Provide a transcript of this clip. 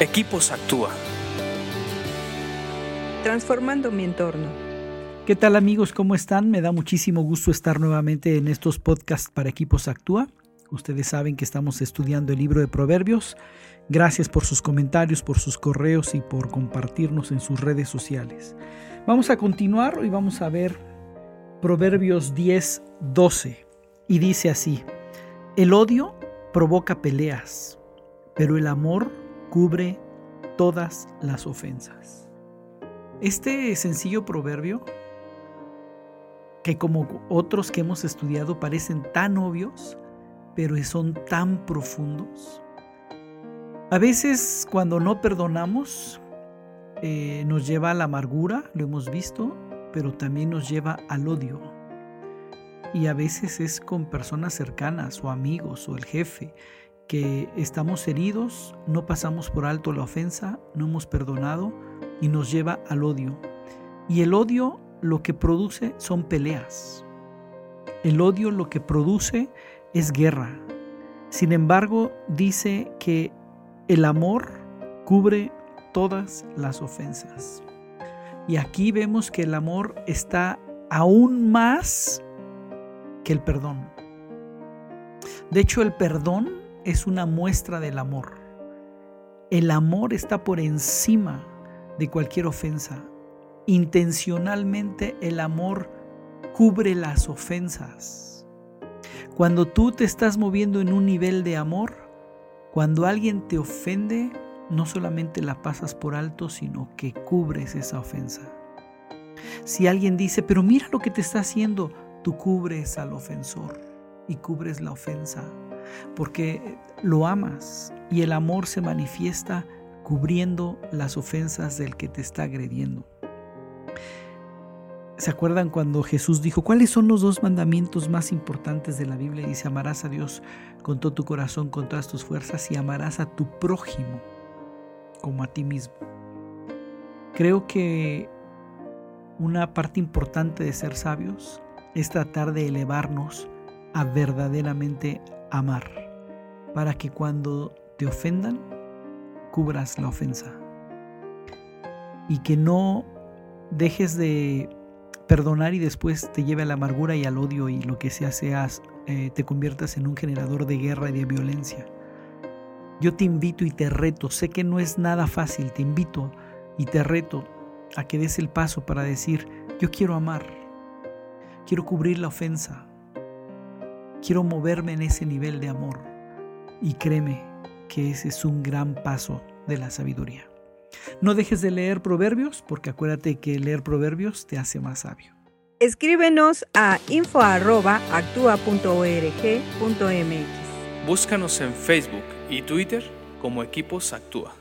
Equipos Actúa. Transformando mi entorno. ¿Qué tal amigos? ¿Cómo están? Me da muchísimo gusto estar nuevamente en estos podcasts para Equipos Actúa. Ustedes saben que estamos estudiando el libro de Proverbios. Gracias por sus comentarios, por sus correos y por compartirnos en sus redes sociales. Vamos a continuar y vamos a ver Proverbios 10, 12. Y dice así, el odio provoca peleas, pero el amor cubre todas las ofensas. Este sencillo proverbio, que como otros que hemos estudiado parecen tan obvios, pero son tan profundos. A veces cuando no perdonamos, eh, nos lleva a la amargura, lo hemos visto, pero también nos lleva al odio. Y a veces es con personas cercanas o amigos o el jefe que estamos heridos, no pasamos por alto la ofensa, no hemos perdonado y nos lleva al odio. Y el odio lo que produce son peleas. El odio lo que produce es guerra. Sin embargo, dice que el amor cubre todas las ofensas. Y aquí vemos que el amor está aún más que el perdón. De hecho, el perdón es una muestra del amor. El amor está por encima de cualquier ofensa. Intencionalmente el amor cubre las ofensas. Cuando tú te estás moviendo en un nivel de amor, cuando alguien te ofende, no solamente la pasas por alto, sino que cubres esa ofensa. Si alguien dice, pero mira lo que te está haciendo, tú cubres al ofensor y cubres la ofensa porque lo amas y el amor se manifiesta cubriendo las ofensas del que te está agrediendo. ¿Se acuerdan cuando Jesús dijo, ¿cuáles son los dos mandamientos más importantes de la Biblia? Dice, amarás a Dios con todo tu corazón, con todas tus fuerzas y amarás a tu prójimo como a ti mismo. Creo que una parte importante de ser sabios es tratar de elevarnos a verdaderamente amar, para que cuando te ofendan, cubras la ofensa. Y que no dejes de perdonar y después te lleve a la amargura y al odio y lo que sea seas, eh, te conviertas en un generador de guerra y de violencia. Yo te invito y te reto, sé que no es nada fácil, te invito y te reto a que des el paso para decir, yo quiero amar, quiero cubrir la ofensa, Quiero moverme en ese nivel de amor y créeme que ese es un gran paso de la sabiduría. No dejes de leer proverbios porque acuérdate que leer proverbios te hace más sabio. Escríbenos a info.actua.org.mx. Búscanos en Facebook y Twitter como Equipos Actúa.